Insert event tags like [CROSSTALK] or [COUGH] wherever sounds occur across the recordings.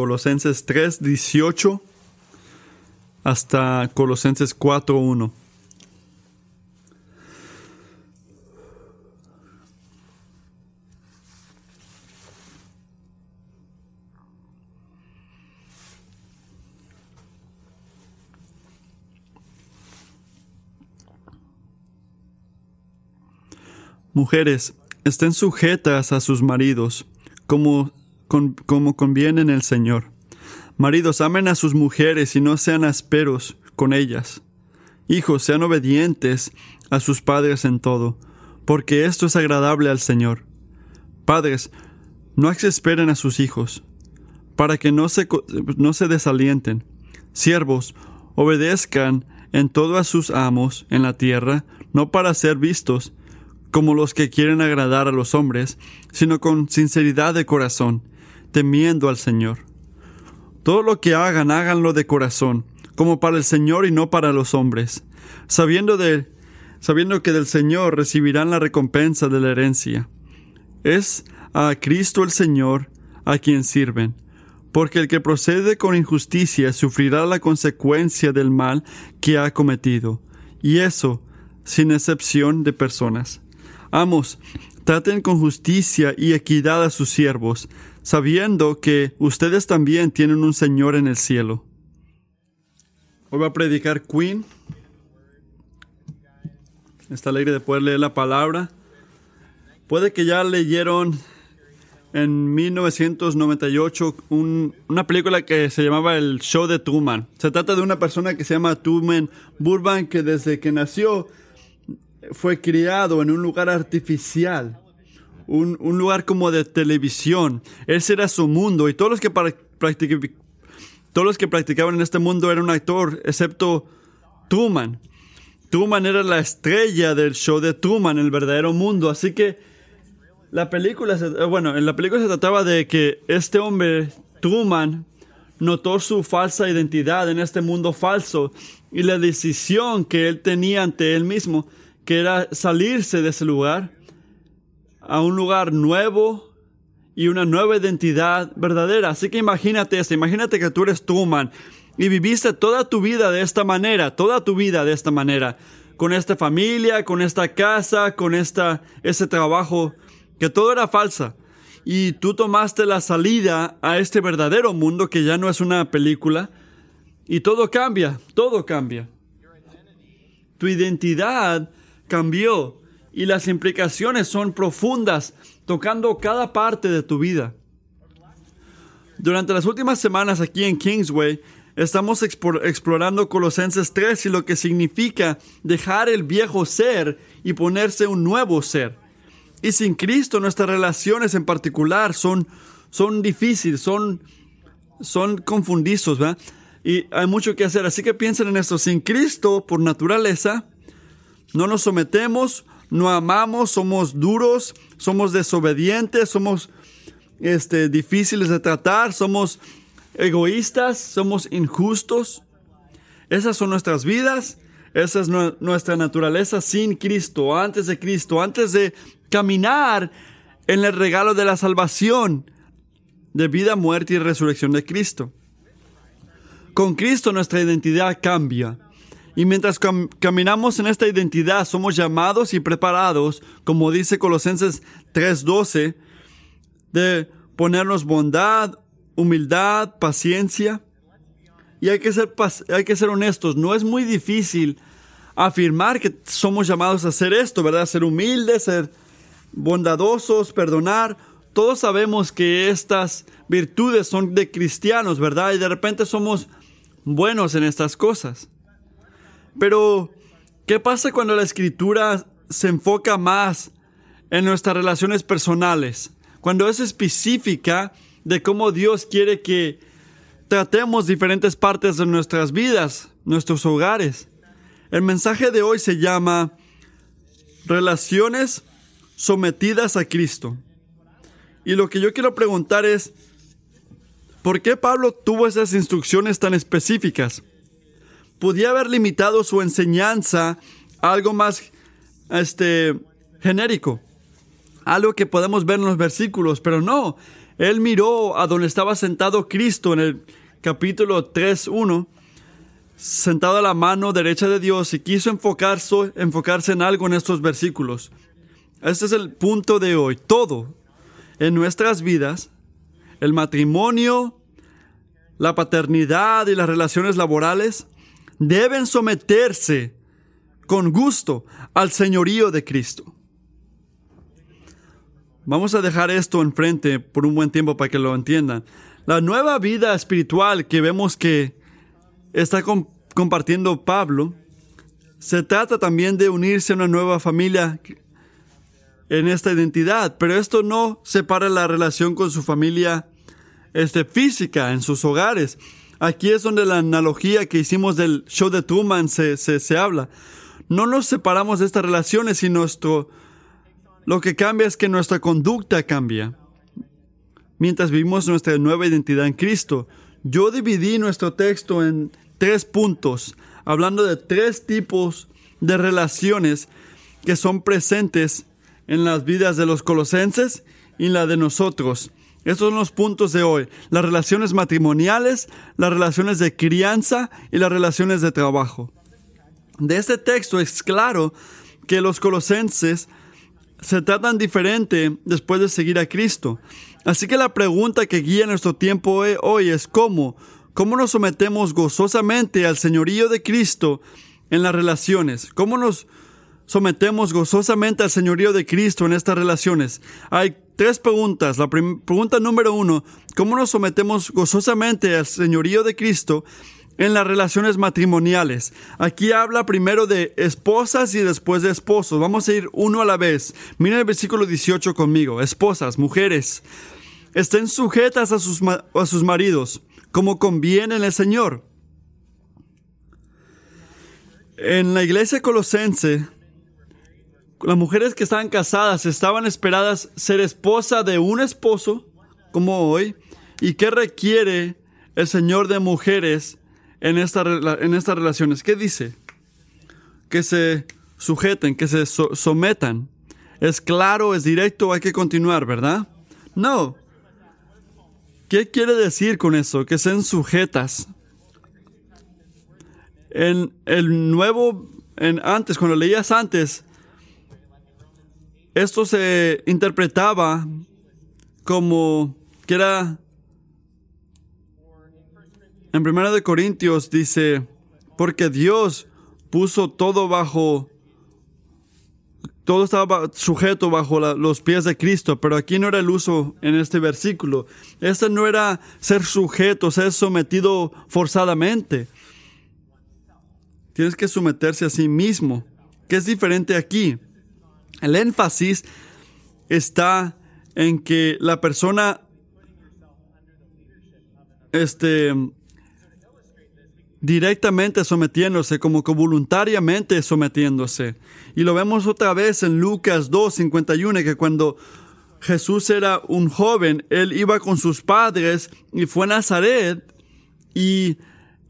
Colosenses 3, 18 hasta Colosenses 4, 1. Mujeres, estén sujetas a sus maridos, como, como conviene en el Señor. Maridos, amen a sus mujeres y no sean asperos con ellas. Hijos, sean obedientes a sus padres en todo, porque esto es agradable al Señor. Padres, no exasperen a sus hijos, para que no se, no se desalienten. Siervos, obedezcan en todo a sus amos en la tierra, no para ser vistos como los que quieren agradar a los hombres, sino con sinceridad de corazón, temiendo al Señor. Todo lo que hagan, háganlo de corazón, como para el Señor y no para los hombres, sabiendo de sabiendo que del Señor recibirán la recompensa de la herencia. Es a Cristo el Señor a quien sirven, porque el que procede con injusticia sufrirá la consecuencia del mal que ha cometido, y eso sin excepción de personas. Amos, traten con justicia y equidad a sus siervos, sabiendo que ustedes también tienen un Señor en el cielo. Hoy va a predicar Queen. Está alegre de poder leer la palabra. Puede que ya leyeron en 1998 un- una película que se llamaba El Show de Truman. Se trata de una persona que se llama Truman Burbank que desde que nació fue criado en un lugar artificial, un, un lugar como de televisión. Ese era su mundo y todos los que pra- practic- todos los que practicaban en este mundo eran un actor, excepto Truman. Truman era la estrella del show de Truman, el verdadero mundo. Así que la película, se- eh, bueno, en la película se trataba de que este hombre, Truman, notó su falsa identidad en este mundo falso y la decisión que él tenía ante él mismo, que era salirse de ese lugar a un lugar nuevo y una nueva identidad verdadera. Así que imagínate esto, imagínate que tú eres Truman y viviste toda tu vida de esta manera, toda tu vida de esta manera, con esta familia, con esta casa, con esta, ese trabajo, que todo era falsa. Y tú tomaste la salida a este verdadero mundo que ya no es una película y todo cambia, todo cambia. Tu identidad cambió y las implicaciones son profundas, tocando cada parte de tu vida. Durante las últimas semanas aquí en Kingsway, estamos explorando Colosenses 3 y lo que significa dejar el viejo ser y ponerse un nuevo ser. Y sin Cristo nuestras relaciones en particular son, son difíciles, son, son confundizos, ¿verdad? Y hay mucho que hacer, así que piensen en esto. Sin Cristo, por naturaleza, no nos sometemos, no amamos, somos duros, somos desobedientes, somos este, difíciles de tratar, somos egoístas, somos injustos. Esas son nuestras vidas, esa es nu- nuestra naturaleza sin Cristo, antes de Cristo, antes de caminar en el regalo de la salvación, de vida, muerte y resurrección de Cristo. Con Cristo nuestra identidad cambia. Y mientras cam- caminamos en esta identidad, somos llamados y preparados, como dice Colosenses 3:12, de ponernos bondad, humildad, paciencia. Y hay que, ser, hay que ser honestos, no es muy difícil afirmar que somos llamados a hacer esto, ¿verdad? Ser humildes, ser bondadosos, perdonar. Todos sabemos que estas virtudes son de cristianos, ¿verdad? Y de repente somos buenos en estas cosas. Pero, ¿qué pasa cuando la escritura se enfoca más en nuestras relaciones personales? Cuando es específica de cómo Dios quiere que tratemos diferentes partes de nuestras vidas, nuestros hogares. El mensaje de hoy se llama Relaciones sometidas a Cristo. Y lo que yo quiero preguntar es, ¿por qué Pablo tuvo esas instrucciones tan específicas? Podía haber limitado su enseñanza a algo más este, genérico, algo que podemos ver en los versículos, pero no. Él miró a donde estaba sentado Cristo en el capítulo 3.1, sentado a la mano derecha de Dios y quiso enfocarse, enfocarse en algo en estos versículos. Este es el punto de hoy. Todo en nuestras vidas, el matrimonio, la paternidad y las relaciones laborales, deben someterse con gusto al señorío de Cristo. Vamos a dejar esto enfrente por un buen tiempo para que lo entiendan. La nueva vida espiritual que vemos que está compartiendo Pablo, se trata también de unirse a una nueva familia en esta identidad, pero esto no separa la relación con su familia este, física en sus hogares. Aquí es donde la analogía que hicimos del show de Truman se, se, se habla. No nos separamos de estas relaciones y nuestro, lo que cambia es que nuestra conducta cambia. Mientras vivimos nuestra nueva identidad en Cristo. Yo dividí nuestro texto en tres puntos, hablando de tres tipos de relaciones que son presentes en las vidas de los colosenses y la de nosotros. Estos son los puntos de hoy. Las relaciones matrimoniales, las relaciones de crianza y las relaciones de trabajo. De este texto es claro que los colosenses se tratan diferente después de seguir a Cristo. Así que la pregunta que guía nuestro tiempo hoy es cómo, cómo nos sometemos gozosamente al señorío de Cristo en las relaciones, cómo nos sometemos gozosamente al señorío de Cristo en estas relaciones? Hay tres preguntas. La pregunta número uno, ¿cómo nos sometemos gozosamente al señorío de Cristo en las relaciones matrimoniales? Aquí habla primero de esposas y después de esposos. Vamos a ir uno a la vez. Miren el versículo 18 conmigo. Esposas, mujeres, estén sujetas a sus, a sus maridos, como conviene en el Señor. En la iglesia colosense, las mujeres que estaban casadas estaban esperadas ser esposa de un esposo, como hoy, y qué requiere el Señor de mujeres en, en estas relaciones. ¿Qué dice? Que se sujeten, que se sometan. Es claro, es directo, hay que continuar, ¿verdad? No. ¿Qué quiere decir con eso? Que sean sujetas. En el nuevo, en antes, cuando leías antes, esto se interpretaba como que era en Primera de Corintios dice, porque Dios puso todo bajo todo estaba sujeto bajo los pies de Cristo, pero aquí no era el uso en este versículo. Este no era ser sujeto, ser sometido forzadamente. Tienes que someterse a sí mismo. ¿Qué es diferente aquí? El énfasis está en que la persona este, directamente sometiéndose, como que voluntariamente sometiéndose. Y lo vemos otra vez en Lucas 2, 51, que cuando Jesús era un joven, él iba con sus padres y fue a Nazaret y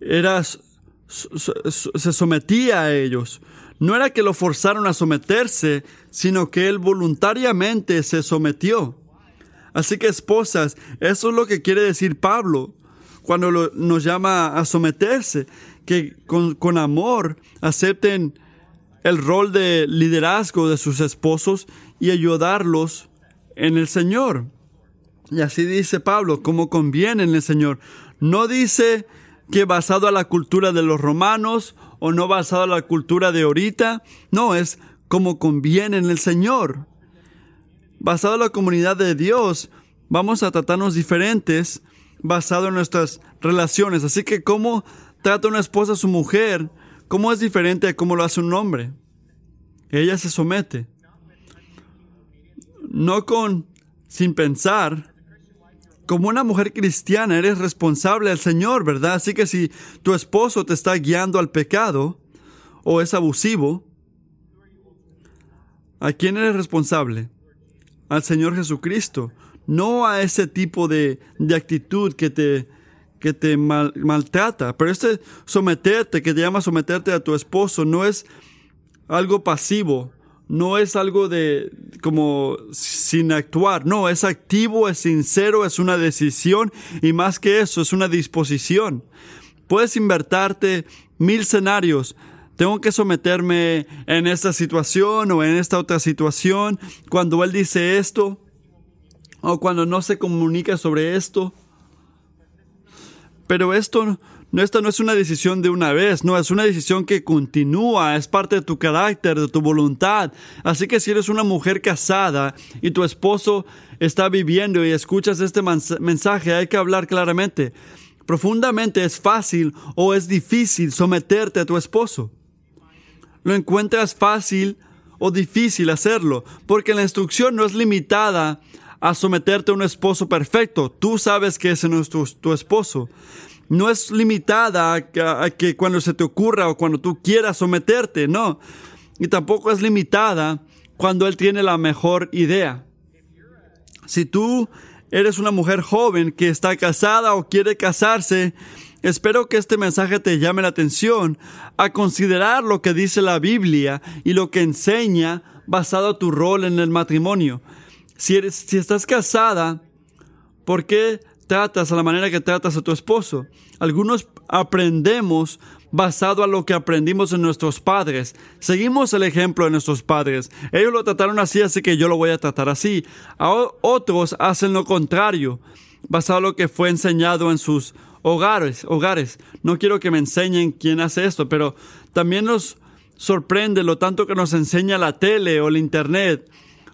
era, se sometía a ellos. No era que lo forzaron a someterse, sino que él voluntariamente se sometió. Así que esposas, eso es lo que quiere decir Pablo cuando nos llama a someterse, que con, con amor acepten el rol de liderazgo de sus esposos y ayudarlos en el Señor. Y así dice Pablo, como conviene en el Señor. No dice que basado a la cultura de los romanos o no basado en la cultura de ahorita. No, es como conviene en el Señor. Basado en la comunidad de Dios, vamos a tratarnos diferentes basado en nuestras relaciones. Así que cómo trata una esposa a su mujer, cómo es diferente a cómo lo hace un hombre. Ella se somete. No con sin pensar, como una mujer cristiana eres responsable al Señor, ¿verdad? Así que si tu esposo te está guiando al pecado o es abusivo, ¿a quién eres responsable? Al Señor Jesucristo, no a ese tipo de, actitud que te, que te maltrata. Pero este someterte, que te llama someterte a tu esposo, no es algo pasivo, no es algo de como sin actuar, no, es activo, es sincero, es una decisión y más que eso, es una disposición. Puedes invertarte mil escenarios. Tengo que someterme en esta situación o en esta otra situación cuando él dice esto o cuando no se comunica sobre esto. Pero esto no, esta no es una decisión de una vez, no, es una decisión que continúa, es parte de tu carácter, de tu voluntad. Así que si eres una mujer casada y tu esposo está viviendo y escuchas este mensaje, hay que hablar claramente. Profundamente es fácil o es difícil someterte a tu esposo. Lo encuentras fácil o difícil hacerlo, porque la instrucción no es limitada a someterte a un esposo perfecto. Tú sabes que ese no es tu esposo no es limitada a, que cuando se te ocurra o cuando tú quieras someterte, no. Y tampoco es limitada cuando Él tiene la mejor idea. Si tú eres una mujer joven que está casada o quiere casarse, espero que este mensaje te llame la atención a considerar lo que dice la Biblia y lo que enseña basado tu rol en el matrimonio. Si, eres, si estás casada, ¿por qué tratas, a la manera que tratas a tu esposo. Algunos aprendemos basado a lo que aprendimos en nuestros padres. Seguimos el ejemplo de nuestros padres. Ellos lo trataron así, así que yo lo voy a tratar así. otros hacen lo contrario, basado a lo que fue enseñado en sus hogares. hogares. No quiero que me enseñen quién hace esto, pero también nos sorprende lo tanto que nos enseña la tele o el internet,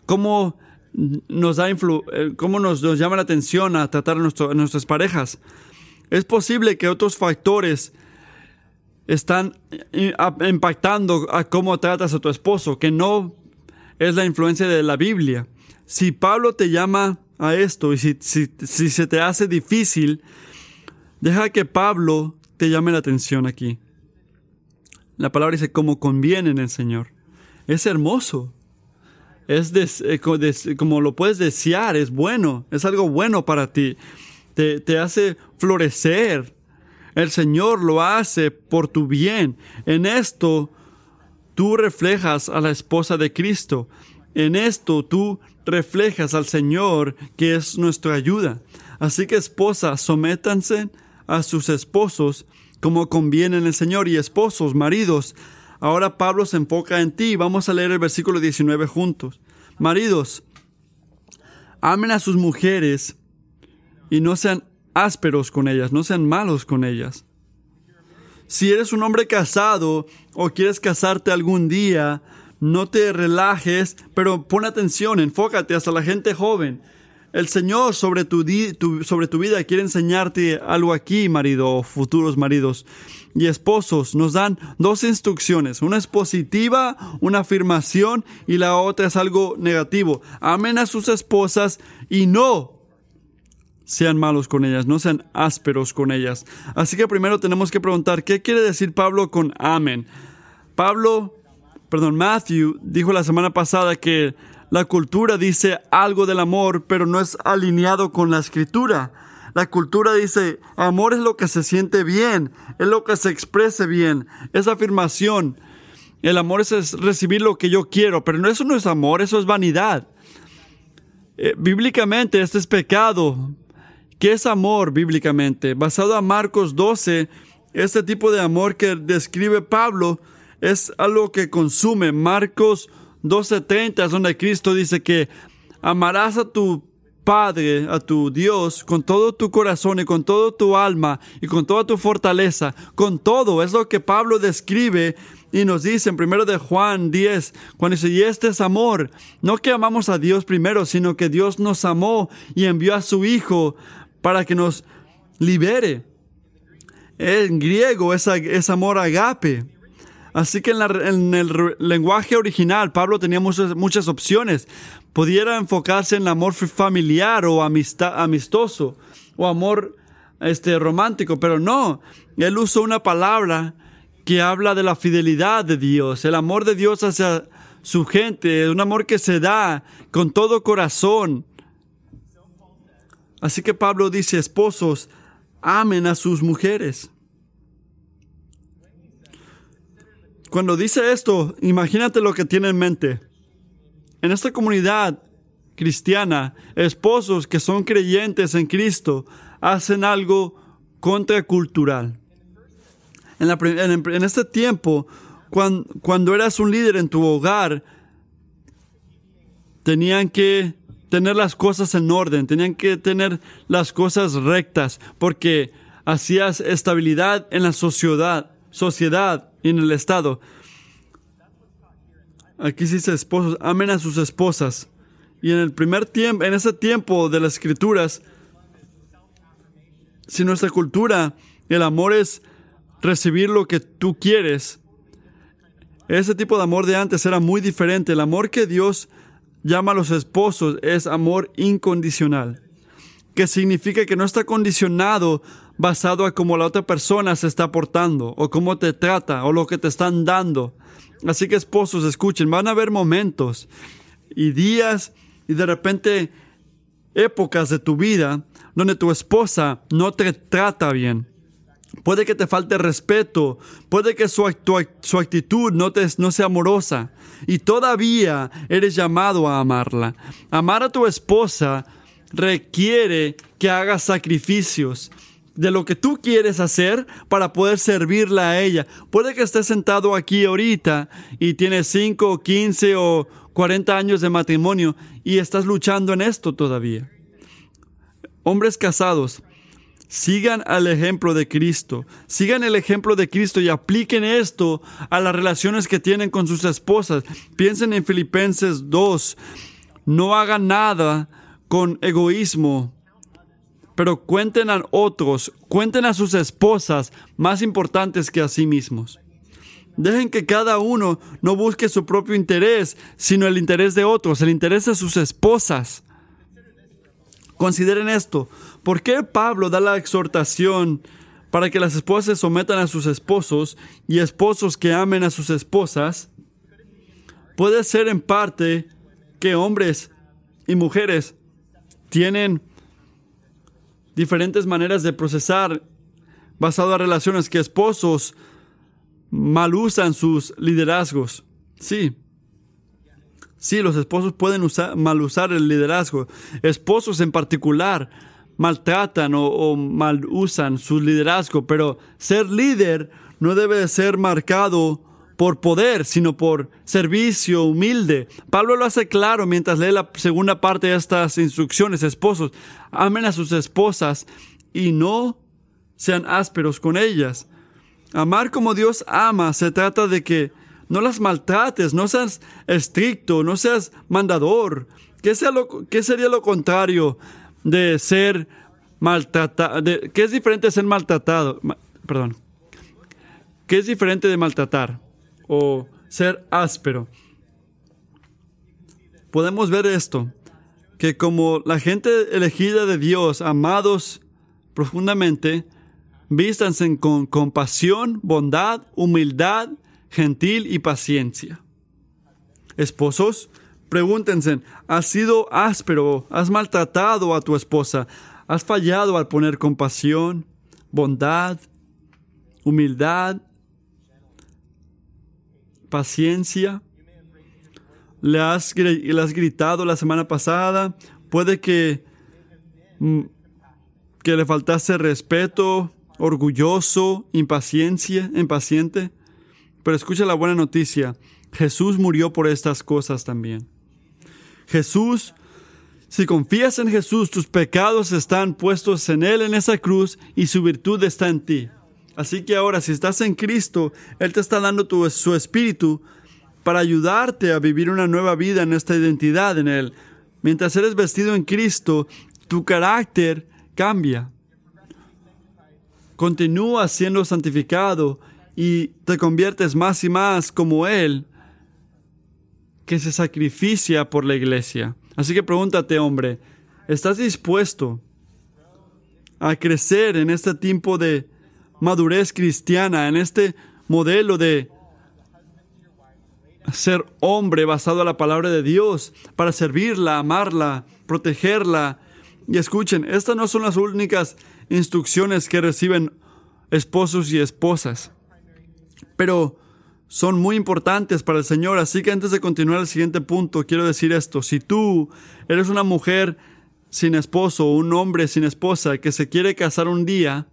cómo nos da influ eh, cómo nos, llama la atención a tratar a, nuestras parejas. Es posible que otros factores están eh, impactando a cómo tratas a tu esposo, que no es la influencia de la Biblia. Si Pablo te llama a esto y si, si, si se te hace difícil, deja que Pablo te llame la atención aquí. La palabra dice como conviene en el Señor. Es hermoso es eh, como lo puedes desear, es bueno, es algo bueno para ti, te, te hace florecer. El Señor lo hace por tu bien. En esto tú reflejas a la esposa de Cristo. En esto tú reflejas al Señor que es nuestra ayuda. Así que esposas, sométanse a sus esposos como conviene en el Señor y esposos, maridos, Ahora Pablo se enfoca en ti. Vamos a leer el versículo 19 juntos. Maridos, amen a sus mujeres y no sean ásperos con ellas, no sean malos con ellas. Si eres un hombre casado o quieres casarte algún día, no te relajes, pero pon atención, enfócate hasta la gente joven. El Señor sobre tu, sobre tu vida quiere enseñarte algo aquí, marido futuros maridos y esposos. Nos dan dos instrucciones. Una es positiva, una afirmación, y la otra es algo negativo. Amen a sus esposas y no sean malos con ellas, no sean ásperos con ellas. Así que primero tenemos que preguntar, ¿qué quiere decir Pablo con amén? Pablo, perdón, Matthew dijo la semana pasada que la cultura dice algo del amor, pero no es alineado con la escritura. La cultura dice, amor es lo que se siente bien, es lo que se exprese bien, es afirmación. El amor es recibir lo que yo quiero, pero eso no es amor, eso es vanidad. Eh, bíblicamente este es pecado. ¿Qué es amor bíblicamente? Basado a Marcos 12, este tipo de amor que describe Pablo es algo que consume. Marcos 12:30 es donde Cristo dice que amarás a tu Padre, a tu Dios, con todo tu corazón y con todo tu alma y con toda tu fortaleza, con todo, es lo que Pablo describe y nos dice en primero de Juan 10, cuando dice, y este es amor, no que amamos a Dios primero, sino que Dios nos amó y envió a su Hijo para que nos libere. En griego es, es amor agape. Así que en, el lenguaje original Pablo tenía muchas, opciones. Pudiera enfocarse en el amor familiar o amistoso o amor este, romántico, pero no. Él usó una palabra que habla de la fidelidad de Dios, el amor de Dios hacia su gente, un amor que se da con todo corazón. Así que Pablo dice, esposos, amen a sus mujeres. Cuando dice esto, imagínate lo que tiene en mente. en esta comunidad cristiana, esposos que son creyentes en Cristo hacen algo contracultural. En, este tiempo, cuando, cuando eras un líder en tu hogar, tenían que tener las cosas en orden, tenían que tener las cosas rectas, porque hacías estabilidad en la sociedad, sociedad y en el Estado. Aquí se dice esposos, amen a sus esposas. Y en el primer tiempo, en ese tiempo de las escrituras, si nuestra cultura, el amor es recibir lo que tú quieres, ese tipo de amor de antes era muy diferente. El amor que Dios llama a los esposos es amor incondicional, que significa que no está condicionado basado a cómo la otra persona se está portando, o cómo te trata, o lo que te están dando. Así que esposos, escuchen, van a haber momentos y días y de repente épocas de tu vida donde tu esposa no te trata bien. Puede que te falte respeto, puede que su, actitud no, te, no sea amorosa y todavía eres llamado a amarla. Amar a tu esposa requiere que hagas sacrificios, de lo que tú quieres hacer para poder servirla a ella. Puede que estés sentado aquí ahorita y tienes 5, 15 o 40 años de matrimonio y estás luchando en esto todavía. Hombres casados, sigan al ejemplo de Cristo, sigan el ejemplo de Cristo y apliquen esto a las relaciones que tienen con sus esposas. Piensen en Filipenses 2, no hagan nada con egoísmo pero cuenten a otros, cuenten a sus esposas más importantes que a sí mismos. Dejen que cada uno no busque su propio interés, sino el interés de otros, el interés de sus esposas. Consideren esto. ¿Por qué Pablo da la exhortación para que las esposas sometan a sus esposos y esposos que amen a sus esposas? Puede ser en parte que hombres y mujeres tienen diferentes maneras de procesar basado en relaciones que esposos mal usan sus liderazgos. Sí. Sí, los esposos pueden usar, mal usar el liderazgo. Esposos en particular maltratan o, o mal usan su liderazgo, pero ser líder no debe de ser marcado por poder, sino por servicio humilde. Pablo lo hace claro mientras lee la segunda parte de estas instrucciones. Esposos, amen a sus esposas y no sean ásperos con ellas. Amar como Dios ama se trata de que no las maltrates, no seas estricto, no seas mandador. ¿Qué, sería lo contrario de ser maltratado? ¿Qué es diferente de ser maltratado? perdón. ¿Qué es diferente de maltratar? O ser áspero. Podemos ver esto, que como la gente elegida de Dios, amados profundamente, vístanse con compasión, bondad, humildad, gentil y paciencia. Esposos, pregúntense, ¿has sido áspero? ¿Has maltratado a tu esposa? ¿Has fallado al poner compasión, bondad, humildad, paciencia. Le has, le has gritado la semana pasada. Puede que, mm, que le faltase respeto, orgulloso, impaciencia, impaciente. Pero escucha la buena noticia. Jesús murió por estas cosas también. Jesús, si confías en Jesús, tus pecados están puestos en Él en esa cruz y su virtud está en ti. Así que ahora, si estás en Cristo, Él te está dando su espíritu para ayudarte a vivir una nueva vida en esta identidad en Él. Mientras eres vestido en Cristo, tu carácter cambia. Continúas siendo santificado y te conviertes más y más como Él, que se sacrificia por la iglesia. Así que pregúntate, hombre, ¿estás dispuesto a crecer en este tiempo de madurez cristiana, en este modelo de ser hombre basado en la palabra de Dios, para servirla, amarla, protegerla. Y escuchen, estas no son las únicas instrucciones que reciben esposos y esposas. Pero son muy importantes para el Señor. Así que antes de continuar el siguiente punto, quiero decir esto. Si tú eres una mujer sin esposo un hombre sin esposa que se quiere casar un día,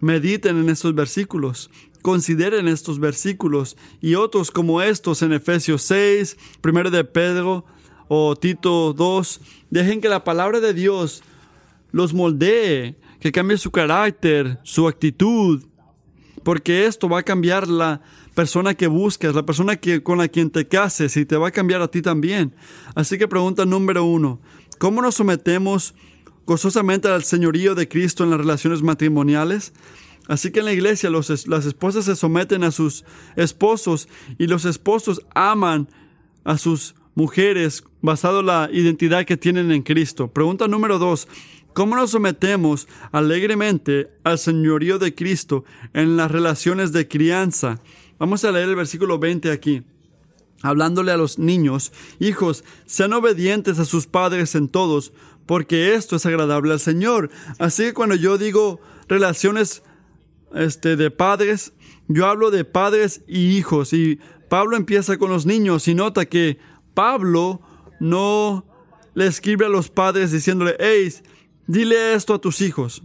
mediten en estos versículos. Consideren estos versículos y otros como estos en Efesios 6, 1 de Pedro o Tito 2. Dejen que la palabra de Dios los moldee, que cambie su carácter, su actitud, porque esto va a cambiar la persona que buscas, la persona que, con la quien te cases y te va a cambiar a ti también. Así que pregunta número uno, ¿cómo nos sometemos gozosamente al señorío de Cristo en las relaciones matrimoniales? Así que en la iglesia las esposas se someten a sus esposos y los esposos aman a sus mujeres basado en la identidad que tienen en Cristo. Pregunta número dos. ¿Cómo nos sometemos alegremente al señorío de Cristo en las relaciones de crianza? Vamos a leer el versículo 20 aquí. Hablándole a los niños, hijos, sean obedientes a sus padres en todos, porque esto es agradable al Señor. Así que cuando yo digo relaciones este, de padres, yo hablo de padres y hijos. Y Pablo empieza con los niños y nota que Pablo no le escribe a los padres diciéndole, hey, dile esto a tus hijos.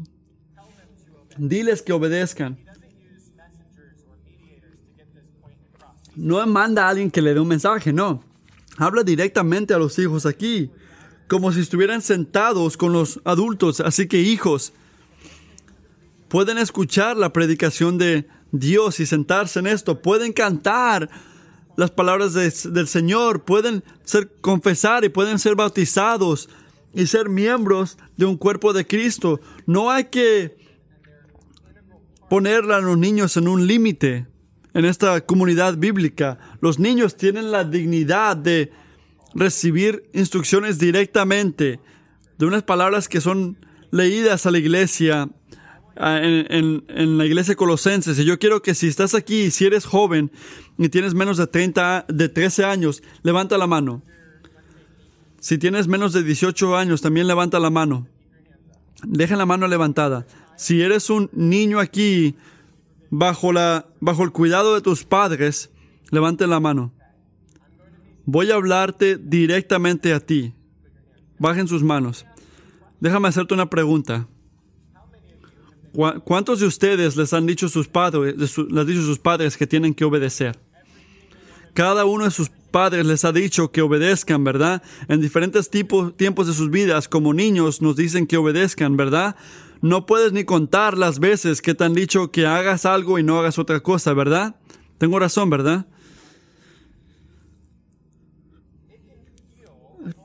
Diles que obedezcan. No manda a alguien que le dé un mensaje, no. Habla directamente a los hijos aquí, como si estuvieran sentados con los adultos. Así que hijos, pueden escuchar la predicación de Dios y sentarse en esto, pueden cantar las palabras del Señor, pueden ser confesar y pueden ser bautizados y ser miembros de un cuerpo de Cristo. No hay que poner a los niños en un límite en esta comunidad bíblica. Los niños tienen la dignidad de recibir instrucciones directamente de unas palabras que son leídas a la iglesia en, la iglesia colosenses. Y yo quiero que si estás aquí, si eres joven y tienes menos de 30, de 13 años, levanta la mano. Si tienes menos de 18 años, también levanta la mano. Deja la mano levantada. Si eres un niño aquí, bajo, la, bajo el cuidado de tus padres, levante la mano. Voy a hablarte directamente a ti. Bajen sus manos. Déjame hacerte una pregunta. ¿Cuántos de ustedes les han dicho sus padres, les han dicho sus padres que tienen que obedecer? Cada uno de sus padres les ha dicho que obedezcan, ¿verdad? En diferentes tipos, tiempos de sus vidas, como niños, nos dicen que obedezcan, ¿verdad? No puedes ni contar las veces que te han dicho que hagas algo y no hagas otra cosa, ¿verdad? Tengo razón, ¿verdad?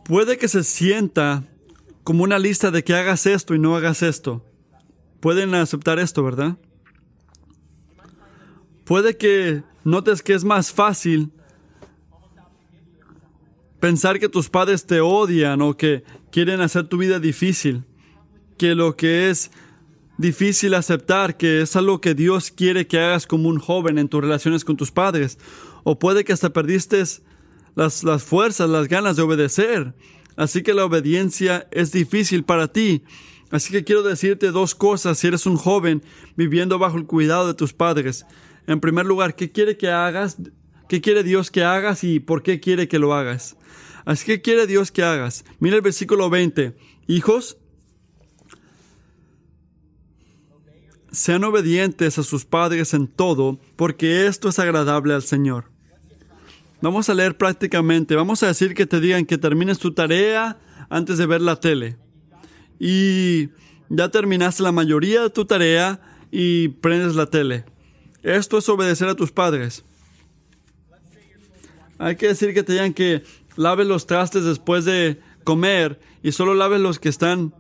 Puede que se sienta como una lista de que hagas esto y no hagas esto pueden aceptar esto, ¿verdad? Puede que notes que es más fácil pensar que tus padres te odian o que quieren hacer tu vida difícil, que lo que es difícil aceptar, que es algo que Dios quiere que hagas como un joven en tus relaciones con tus padres, o puede que hasta perdiste las, las fuerzas, las ganas de obedecer, así que la obediencia es difícil para ti Así que quiero decirte dos cosas si eres un joven viviendo bajo el cuidado de tus padres. En primer lugar, ¿qué quiere que hagas? ¿Qué quiere Dios que hagas y por qué quiere que lo hagas? Así que quiere Dios que hagas. Mira el versículo 20. Hijos, sean obedientes a sus padres en todo, porque esto es agradable al Señor. Vamos a leer prácticamente, vamos a decir que te digan que termines tu tarea antes de ver la tele y ya terminaste la mayoría de tu tarea y prendes la tele. Esto es obedecer a tus padres. Hay que decir que te digan que laves los trastes después de comer y solo laves los que están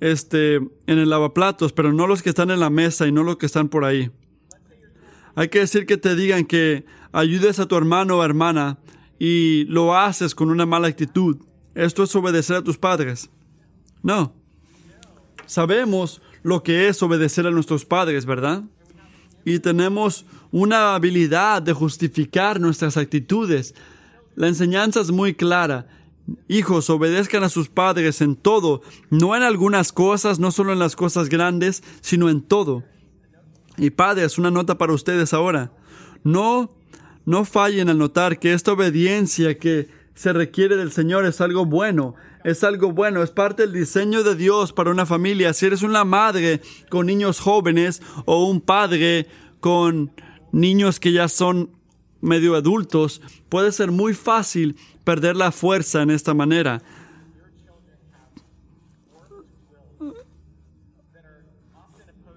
este, en el lavaplatos, pero no los que están en la mesa y no los que están por ahí. Hay que decir que te digan que ayudes a tu hermano o hermana y lo haces con una mala actitud. Esto es obedecer a tus padres. No. Sabemos lo que es obedecer a nuestros padres, ¿verdad? Y tenemos una habilidad de justificar nuestras actitudes. La enseñanza es muy clara. Hijos, obedezcan a sus padres en todo, no en algunas cosas, no solo en las cosas grandes, sino en todo. Y padres, una nota para ustedes ahora. No, no fallen al notar que esta obediencia que se requiere del Señor es algo bueno, es algo bueno, es parte del diseño de Dios para una familia. Si eres una madre con niños jóvenes o un padre con niños que ya son medio adultos, puede ser muy fácil perder la fuerza en esta manera.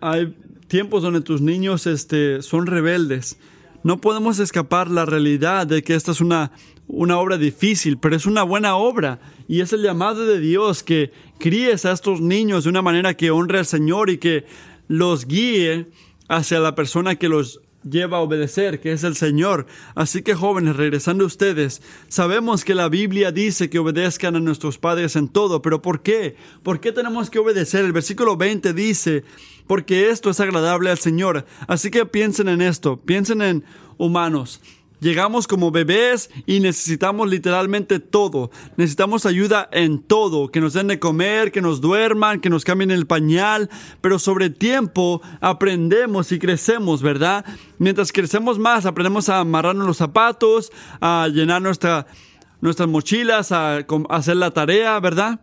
Hay tiempos donde tus niños este, son rebeldes. No podemos escapar la realidad de que esta es una, una obra difícil, pero es una buena obra. Y es el llamado de Dios que críes a estos niños de una manera que honre al Señor y que los guíe hacia la persona que los lleva a obedecer, que es el Señor. Así que jóvenes, regresando a ustedes, sabemos que la Biblia dice que obedezcan a nuestros padres en todo, pero ¿por qué? ¿Por qué tenemos que obedecer? El versículo 20 dice, porque esto es agradable al Señor. Así que piensen en esto, piensen en humanos. Llegamos como bebés y necesitamos literalmente todo. Necesitamos ayuda en todo, que nos den de comer, que nos duerman, que nos cambien el pañal, pero sobre tiempo aprendemos y crecemos, ¿verdad? Mientras crecemos más, aprendemos a amarrarnos los zapatos, a llenar nuestra, nuestras mochilas, a, a hacer la tarea, ¿verdad?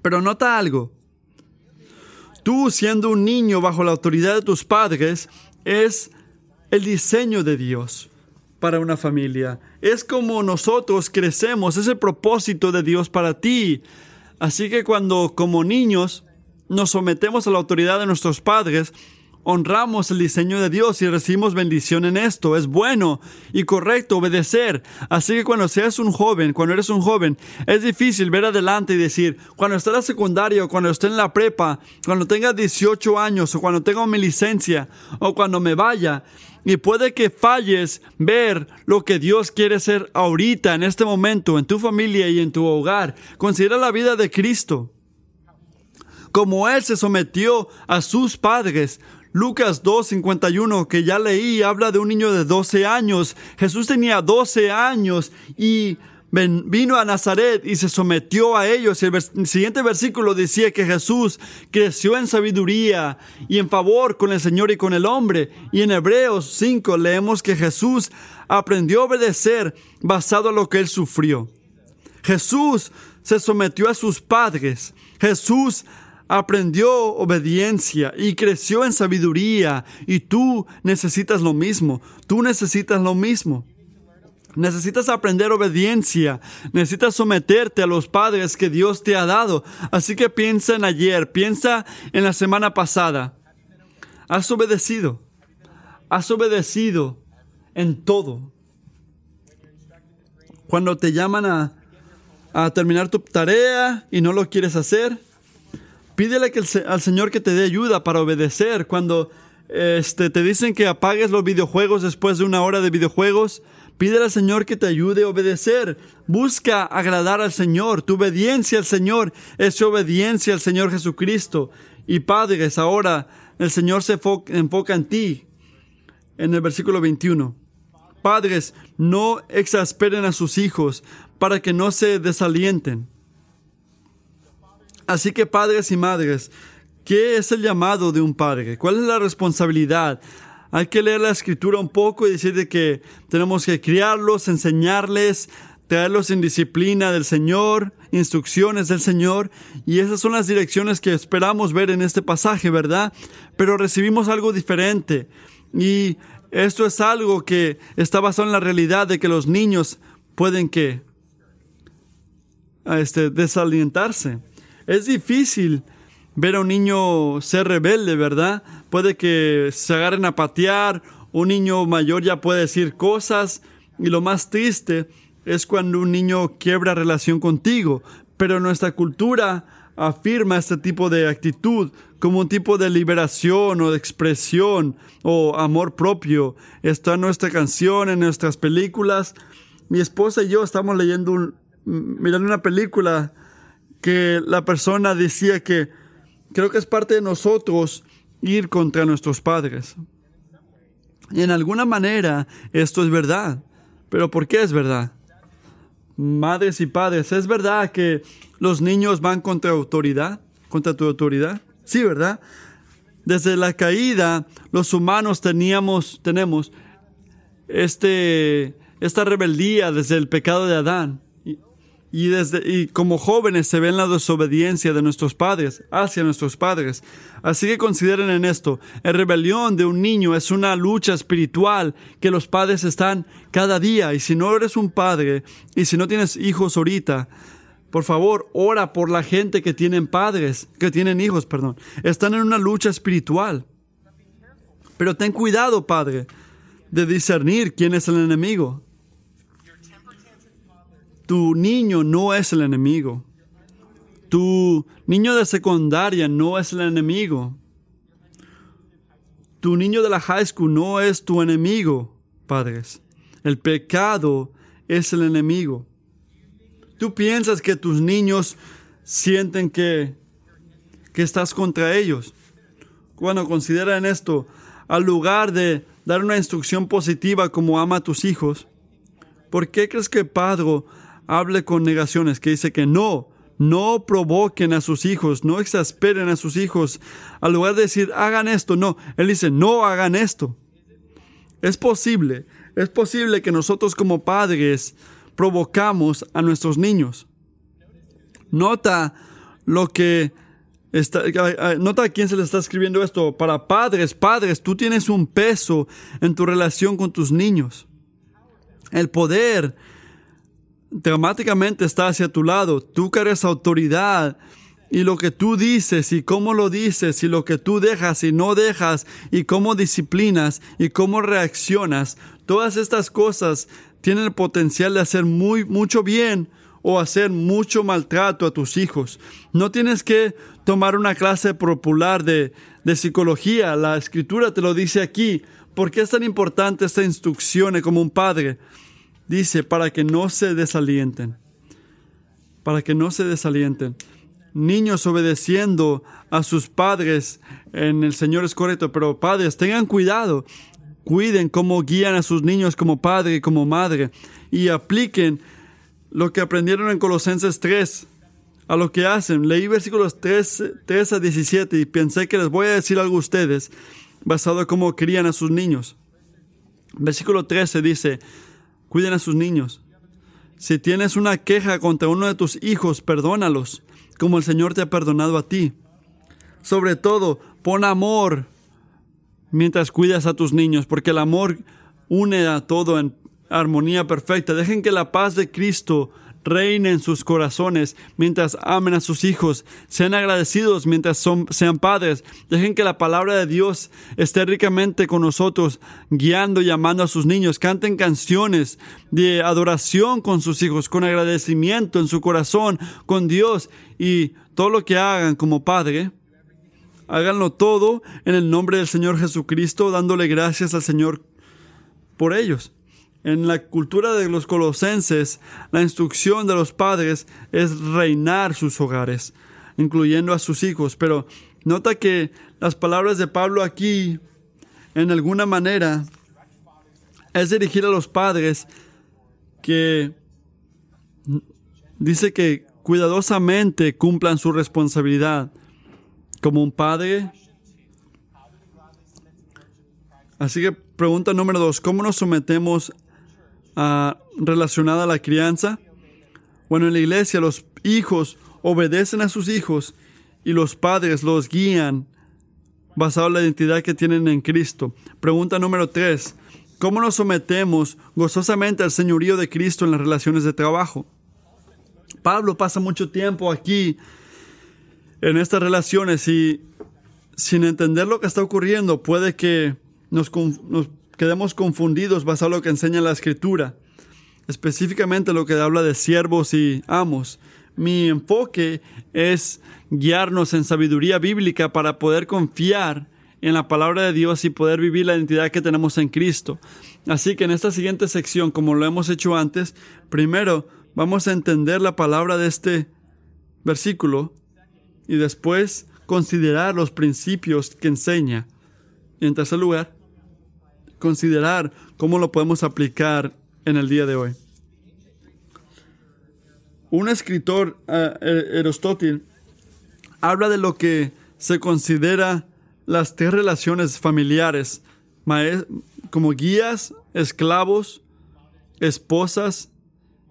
Pero nota algo. Tú siendo un niño bajo la autoridad de tus padres es el diseño de Dios para una familia. Es como nosotros crecemos, es el propósito de Dios para ti. Así que cuando como niños nos sometemos a la autoridad de nuestros padres, honramos el diseño de Dios y recibimos bendición en esto. Es bueno y correcto obedecer. Así que cuando seas un joven, cuando eres un joven, es difícil ver adelante y decir, cuando esté en la secundaria cuando esté en la prepa, cuando tenga 18 años o cuando tenga mi licencia o cuando me vaya, y puede que falles ver lo que Dios quiere hacer ahorita, en este momento, en tu familia y en tu hogar. Considera la vida de Cristo. Como Él se sometió a sus padres, Lucas 2.51 que ya leí habla de un niño de 12 años. Jesús tenía 12 años y vino a Nazaret y se sometió a ellos. El, el, siguiente versículo decía que Jesús creció en sabiduría y en favor con el Señor y con el hombre. Y en Hebreos 5 leemos que Jesús aprendió a obedecer basado en lo que él sufrió. Jesús se sometió a sus padres. Jesús aprendió obediencia y creció en sabiduría y tú necesitas lo mismo, tú necesitas lo mismo. Necesitas aprender obediencia, necesitas someterte a los padres que Dios te ha dado. Así que piensa en ayer, piensa en la semana pasada. Has obedecido, has obedecido en todo. Cuando te llaman a, terminar tu tarea y no lo quieres hacer, Pídele al Señor que te dé ayuda para obedecer. Cuando este, te dicen que apagues los videojuegos después de una hora de videojuegos, pídele al Señor que te ayude a obedecer. Busca agradar al Señor. Tu obediencia al Señor es obediencia al Señor Jesucristo. Y padres, ahora el Señor se enfoca en ti. En el versículo 21. Padres, no exasperen a sus hijos para que no se desalienten. Así que padres y madres, ¿qué es el llamado de un padre? ¿Cuál es la responsabilidad? Hay que leer la escritura un poco y decir que tenemos que criarlos, enseñarles, traerlos en disciplina del Señor, instrucciones del Señor, y esas son las direcciones que esperamos ver en este pasaje, ¿verdad? Pero recibimos algo diferente, y esto es algo que está basado en la realidad de que los niños pueden que este, desalientarse. Es difícil ver a un niño ser rebelde, ¿verdad? Puede que se agarren a patear, un niño mayor ya puede decir cosas y lo más triste es cuando un niño quiebra relación contigo, pero nuestra cultura afirma este tipo de actitud como un tipo de liberación o de expresión o amor propio. Está en nuestra canción, en nuestras películas. Mi esposa y yo estamos leyendo mirando una película que la persona decía que creo que es parte de nosotros ir contra nuestros padres. Y en alguna manera esto es verdad. Pero ¿por qué es verdad? Madres y padres, ¿es verdad que los niños van contra autoridad? ¿Contra tu autoridad? Sí, ¿verdad? Desde la caída, los humanos teníamos, tenemos este, esta rebeldía desde el pecado de Adán. Y, desde, y como jóvenes se ven la desobediencia de nuestros padres hacia nuestros padres. Así que consideren en esto, la rebelión de un niño es una lucha espiritual que los padres están cada día. Y si no eres un padre y si no tienes hijos ahorita, por favor, ora por la gente que tienen padres, que tienen hijos, perdón. Están en una lucha espiritual. Pero ten cuidado, padre, de discernir quién es el enemigo. Tu niño no es el enemigo. Tu niño de secundaria no es el enemigo. Tu niño de la high school no es tu enemigo, padres. El pecado es el enemigo. Tú piensas que tus niños sienten que, que estás contra ellos. Cuando consideran esto, al lugar de dar una instrucción positiva como ama a tus hijos, ¿por qué crees que Padre hable con negaciones, que dice que no, no provoquen a sus hijos, no exasperen a sus hijos, al lugar de decir hagan esto, no, él dice no hagan esto. Es posible, es posible que nosotros como padres provocamos a nuestros niños. Nota lo que Está, nota a quién se le está escribiendo esto. Para padres, padres, tú tienes un peso en tu relación con tus niños. El poder dramáticamente está hacia tu lado. Tú cargas autoridad y lo que tú dices y cómo lo dices y lo que tú dejas y no dejas y cómo disciplinas y cómo reaccionas. Todas estas cosas tienen el potencial de hacer muy, mucho bien o hacer mucho maltrato a tus hijos. No tienes que tomar una clase popular de, de psicología. La escritura te lo dice aquí. ¿Por qué es tan importante esta instrucción como un padre? Dice, para que no se desalienten. Para que no se desalienten. Niños obedeciendo a sus padres en el Señor es correcto, pero padres, tengan cuidado. Cuiden cómo guían a sus niños como padre y como madre y apliquen lo que aprendieron en Colosenses 3 a lo que hacen. Leí versículos 3, 3 a 17 y pensé que les voy a decir algo a ustedes basado en cómo crían a sus niños. Versículo 13 dice, cuiden a sus niños. Si tienes una queja contra uno de tus hijos, perdónalos, como el Señor te ha perdonado a ti. Sobre todo, pon amor mientras cuidas a tus niños, porque el amor une a todo en armonía perfecta. Dejen que la paz de Cristo reine en sus corazones mientras amen a sus hijos. Sean agradecidos mientras son, sean padres. Dejen que la palabra de Dios esté ricamente con nosotros, guiando y amando a sus niños. Canten canciones de adoración con sus hijos, con agradecimiento en su corazón, con Dios y todo lo que hagan como padre. Háganlo todo en el nombre del Señor Jesucristo, dándole gracias al Señor por ellos. En la cultura de los colosenses, la instrucción de los padres es reinar sus hogares, incluyendo a sus hijos. Pero nota que las palabras de Pablo aquí, en alguna manera, es dirigir a los padres que dice que cuidadosamente cumplan su responsabilidad como un padre. Así que pregunta número dos, ¿cómo nos sometemos relacionada a la crianza? Bueno, en la iglesia los hijos obedecen a sus hijos y los padres los guían basado en la identidad que tienen en Cristo. Pregunta número tres. ¿Cómo nos sometemos gozosamente al señorío de Cristo en las relaciones de trabajo? Pablo pasa mucho tiempo aquí en estas relaciones y sin entender lo que está ocurriendo puede que nos, nos quedemos confundidos basado en lo que enseña la escritura, específicamente lo que habla de siervos y amos. Mi enfoque es guiarnos en sabiduría bíblica para poder confiar en la palabra de Dios y poder vivir la identidad que tenemos en Cristo. Así que en esta siguiente sección, como lo hemos hecho antes, primero vamos a entender la palabra de este versículo y después considerar los principios que enseña. Y en tercer lugar, considerar cómo lo podemos aplicar en el día de hoy. Un escritor, uh, Aristóteles, habla de lo que se considera las tres relaciones familiares como guías, esclavos, esposas,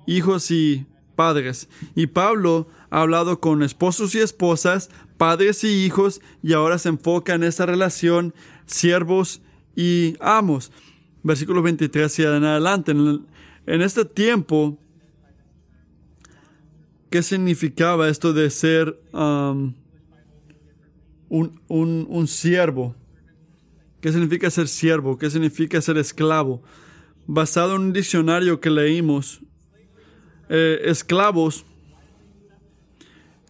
hijos y padres. Y Pablo ha hablado con esposos y esposas, padres y hijos, y ahora se enfoca en esa relación siervos y amos. Versículo 23 y adelante. En, en este tiempo, ¿qué significaba esto de ser um, un, un, un siervo? ¿Qué significa ser siervo? ¿Qué significa ser esclavo? Basado en un diccionario que leímos, eh, esclavos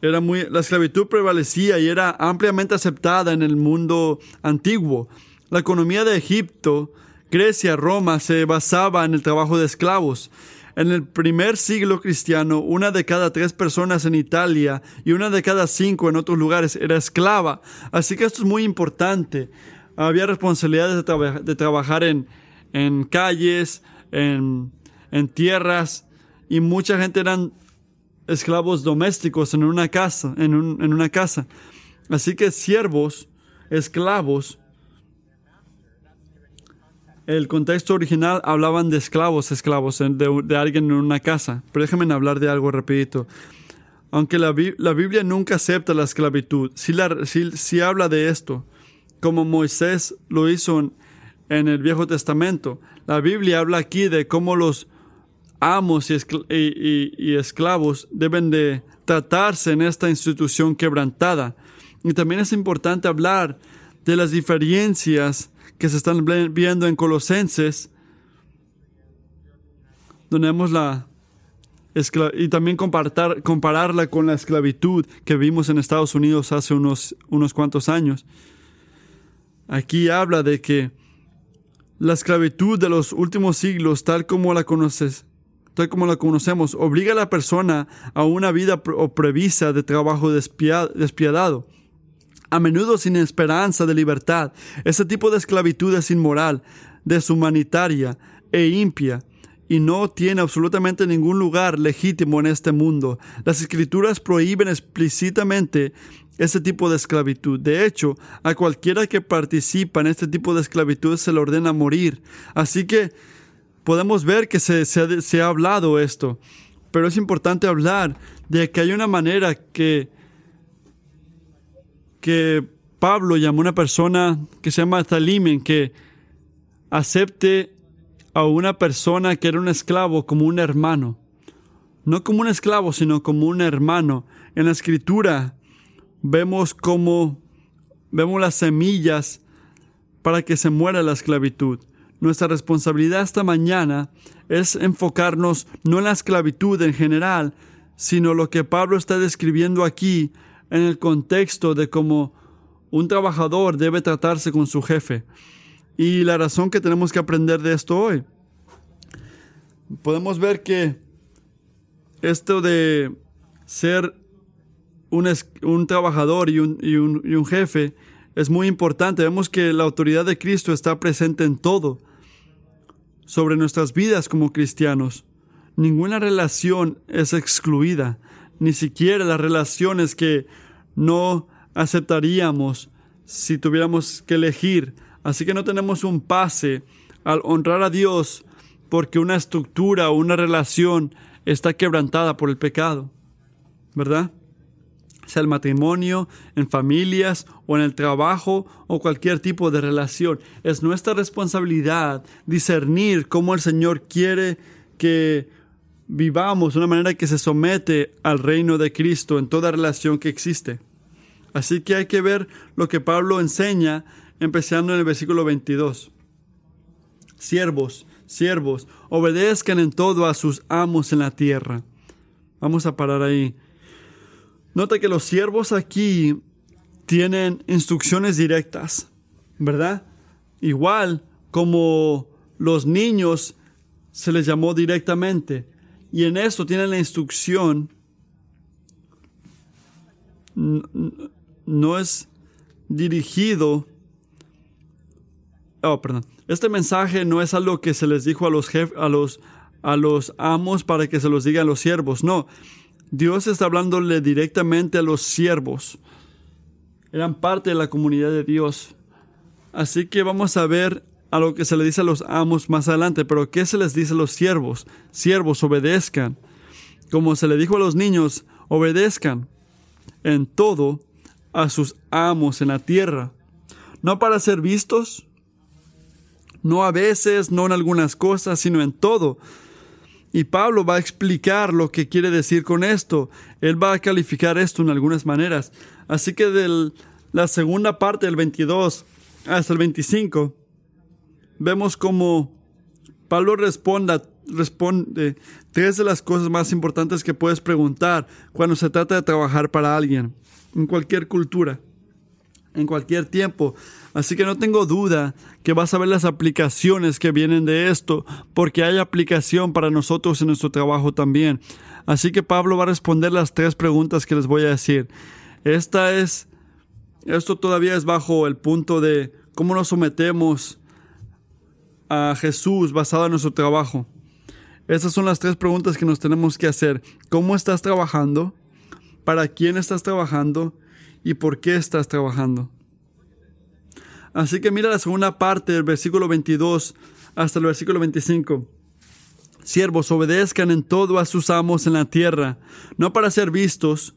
era muy, la esclavitud prevalecía y era ampliamente aceptada en el mundo antiguo. La economía de Egipto, Grecia, Roma se basaba en el trabajo de esclavos. En el primer siglo cristiano, una de cada tres personas en Italia y una de cada cinco en otros lugares era esclava. Así que esto es muy importante. Había responsabilidades de, trabajar en, en calles, en, en tierras, y mucha gente eran esclavos domésticos en una casa, en, en una casa. Así que siervos, esclavos, el contexto original hablaban de esclavos, esclavos, de, alguien en una casa. Pero déjenme hablar de algo rapidito. Aunque la, la Biblia nunca acepta la esclavitud, sí, la, sí, habla de esto, como Moisés lo hizo en, en, el Viejo Testamento. La Biblia habla aquí de cómo los amos y, esclavos deben de tratarse en esta institución quebrantada. Y también es importante hablar de las diferencias que se están viendo en Colosenses, donde vemos la y también compararla con la esclavitud que vimos en Estados Unidos hace unos, unos cuantos años. Aquí habla de que la esclavitud de los últimos siglos, tal como la conoces, tal como la conocemos, obliga a la persona a una vida previsa de trabajo despiadado, a menudo sin esperanza de libertad. Ese tipo de esclavitud es inmoral, deshumanitaria e impia y no tiene absolutamente ningún lugar legítimo en este mundo. Las escrituras prohíben explícitamente ese tipo de esclavitud. De hecho, a cualquiera que participa en este tipo de esclavitud se le ordena morir. Así que podemos ver que se, ha hablado esto, pero es importante hablar de que hay una manera que, que Pablo llamó a una persona que se llama Talimen, que acepte a una persona que era un esclavo como un hermano. No como un esclavo, sino como un hermano. En la escritura vemos como vemos las semillas para que se muera la esclavitud. Nuestra responsabilidad esta mañana es enfocarnos no en la esclavitud en general, sino lo que Pablo está describiendo aquí en el contexto de cómo un trabajador debe tratarse con su jefe. Y la razón que tenemos que aprender de esto hoy. Podemos ver que esto de ser un, un trabajador y un, y un jefe es muy importante. Vemos que la autoridad de Cristo está presente en todo sobre nuestras vidas como cristianos. Ninguna relación es excluida, ni siquiera las relaciones que no aceptaríamos si tuviéramos que elegir. Así que no tenemos un pase al honrar a Dios porque una estructura o una relación está quebrantada por el pecado. ¿Verdad? sea el matrimonio, en familias o en el trabajo o cualquier tipo de relación. Es nuestra responsabilidad discernir cómo el Señor quiere que vivamos de una manera que se somete al reino de Cristo en toda relación que existe. Así que hay que ver lo que Pablo enseña empezando en el versículo 22. Siervos, siervos, obedezcan en todo a sus amos en la tierra. Vamos a parar ahí. Nota que los siervos aquí tienen instrucciones directas, ¿verdad? Igual como los niños se les llamó directamente. Y en esto tienen la instrucción. No es dirigido. Oh, perdón. Este mensaje no es algo que se les dijo a los, a los, a los amos para que se los diga a los siervos. No. Dios está hablándole directamente a los siervos. Eran parte de la comunidad de Dios. Así que vamos a ver a lo que se le dice a los amos más adelante, pero ¿qué se les dice a los siervos? Siervos, obedezcan. Como se le dijo a los niños, obedezcan en todo a sus amos en la tierra, no para ser vistos, no a veces, no en algunas cosas, sino en todo. Y Pablo va a explicar lo que quiere decir con esto. Él va a calificar esto en algunas maneras. Así que de la segunda parte del 22 hasta el 25, vemos como Pablo responde, responde tres de las cosas más importantes que puedes preguntar cuando se trata de trabajar para alguien, en cualquier cultura, en cualquier tiempo. Así que no tengo duda que vas a ver las aplicaciones que vienen de esto, porque hay aplicación para nosotros en nuestro trabajo también. Así que Pablo va a responder las tres preguntas que les voy a decir. Esta es, esto todavía es bajo el punto de cómo nos sometemos a Jesús basado en nuestro trabajo. Esas son las tres preguntas que nos tenemos que hacer. ¿Cómo estás trabajando? ¿Para quién estás trabajando? ¿Y por qué estás trabajando? Así que mira la segunda parte del versículo 22 hasta el versículo 25. Siervos, obedezcan en todo a sus amos en la tierra, no para ser vistos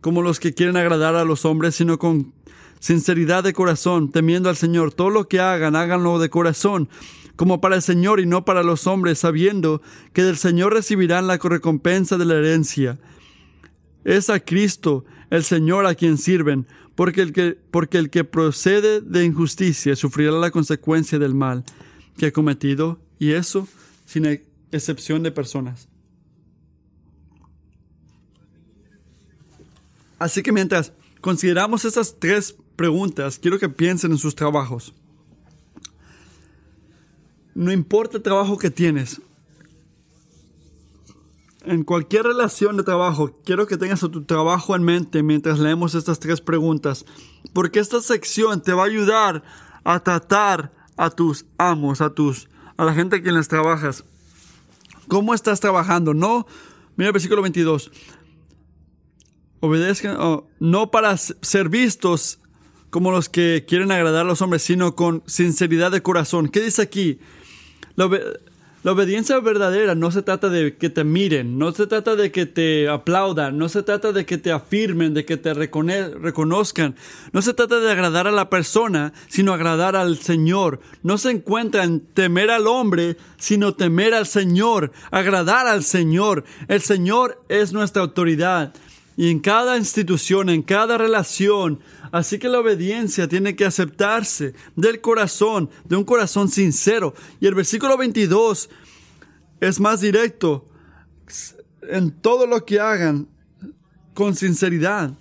como los que quieren agradar a los hombres, sino con sinceridad de corazón, temiendo al Señor. Todo lo que hagan, háganlo de corazón, como para el Señor y no para los hombres, sabiendo que del Señor recibirán la recompensa de la herencia. Es a Cristo, el Señor, a quien sirven, porque el que, porque el que procede de injusticia sufrirá la consecuencia del mal que ha cometido, y eso sin excepción de personas. Así que mientras consideramos esas tres preguntas, quiero que piensen en sus trabajos. No importa el trabajo que tienes, en cualquier relación de trabajo, quiero que tengas tu trabajo en mente mientras leemos estas tres preguntas, porque esta sección te va a ayudar a tratar a tus amos, a tus, a la gente a quien les trabajas. ¿Cómo estás trabajando? No, mira el versículo 22. Obedezcan, oh, no para ser vistos como los que quieren agradar a los hombres, sino con sinceridad de corazón. ¿Qué dice aquí? La obediencia verdadera no se trata de que te miren, no se trata de que te aplaudan, no se trata de que te afirmen, de que te reconozcan, no se trata de agradar a la persona, sino agradar al Señor. No se encuentra en temer al hombre, sino temer al Señor, agradar al Señor. El Señor es nuestra autoridad. Y en cada institución, en cada relación, Así que la obediencia tiene que aceptarse del corazón, de un corazón sincero. Y el versículo 22 es más directo. En todo lo que hagan, con sinceridad.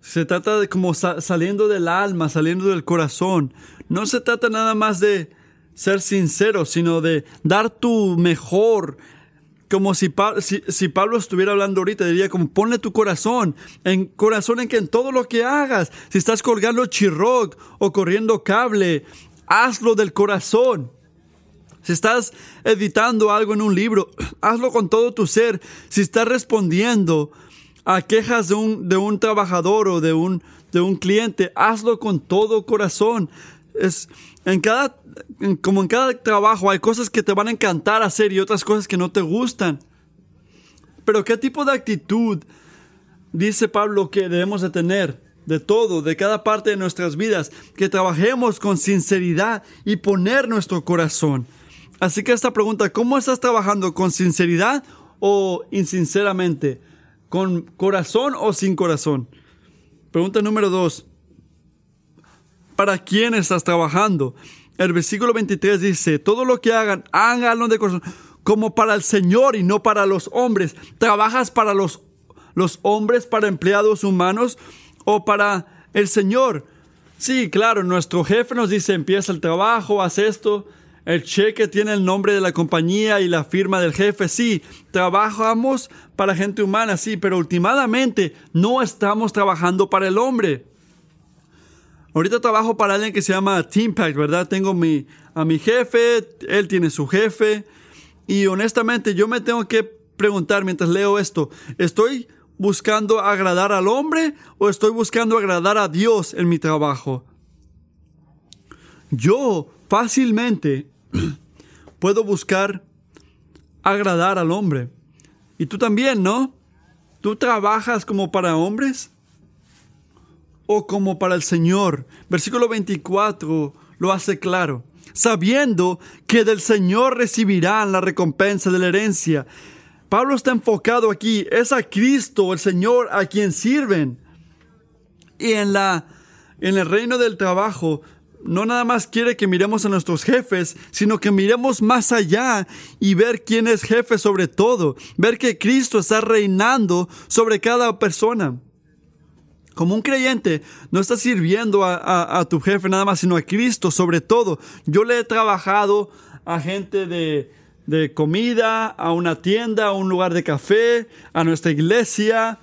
Se trata de como saliendo del alma, saliendo del corazón. No se trata nada más de ser sincero, sino de dar tu mejor como si, si, Pablo estuviera hablando ahorita, diría como ponle tu corazón, en corazón en que en todo lo que hagas, si estás colgando chirroc o corriendo cable, hazlo del corazón. Si estás editando algo en un libro, [CLEARS THROAT] hazlo con todo tu ser. Si estás respondiendo a quejas de un, de un trabajador o de un, de un cliente, hazlo con todo corazón. Es, en cada, como en cada trabajo hay cosas que te van a encantar hacer y otras cosas que no te gustan. Pero ¿qué tipo de actitud dice Pablo que debemos de tener? De todo, de cada parte de nuestras vidas, que trabajemos con sinceridad y poner nuestro corazón. Así que esta pregunta, ¿cómo estás trabajando? ¿Con sinceridad o insinceramente? ¿Con corazón o sin corazón? Pregunta número dos, para quién estás trabajando. El versículo 23 dice, todo lo que hagan, háganlo de corazón, como para el Señor y no para los hombres. ¿Trabajas para los, los hombres, para empleados humanos o para el Señor? Sí, claro, nuestro jefe nos dice, empieza el trabajo, haz esto. El cheque tiene el nombre de la compañía y la firma del jefe. Sí, trabajamos para gente humana, sí, pero últimamente no estamos trabajando para el hombre. Ahorita trabajo para alguien que se llama Teampact, ¿verdad? Tengo a mi jefe, él tiene su jefe. Y honestamente yo me tengo que preguntar mientras leo esto, ¿estoy buscando agradar al hombre o estoy buscando agradar a Dios en mi trabajo? yo fácilmente [CLEARS THROAT] puedo buscar agradar al hombre. Y tú también, ¿no? ¿Tú trabajas como para hombres? ¿O como para el Señor? Versículo 24 lo hace claro. Sabiendo que del Señor recibirán la recompensa de la herencia. Pablo está enfocado aquí. Es a Cristo, el Señor, a quien sirven. Y en la en el reino del trabajo no nada más quiere que miremos a nuestros jefes, sino que miremos más allá y ver quién es jefe sobre todo, ver que Cristo está reinando sobre cada persona. Como un creyente, no estás sirviendo a, tu jefe nada más, sino a Cristo sobre todo. Yo le he trabajado a gente de, de comida, a una tienda, a un lugar de café, a nuestra iglesia,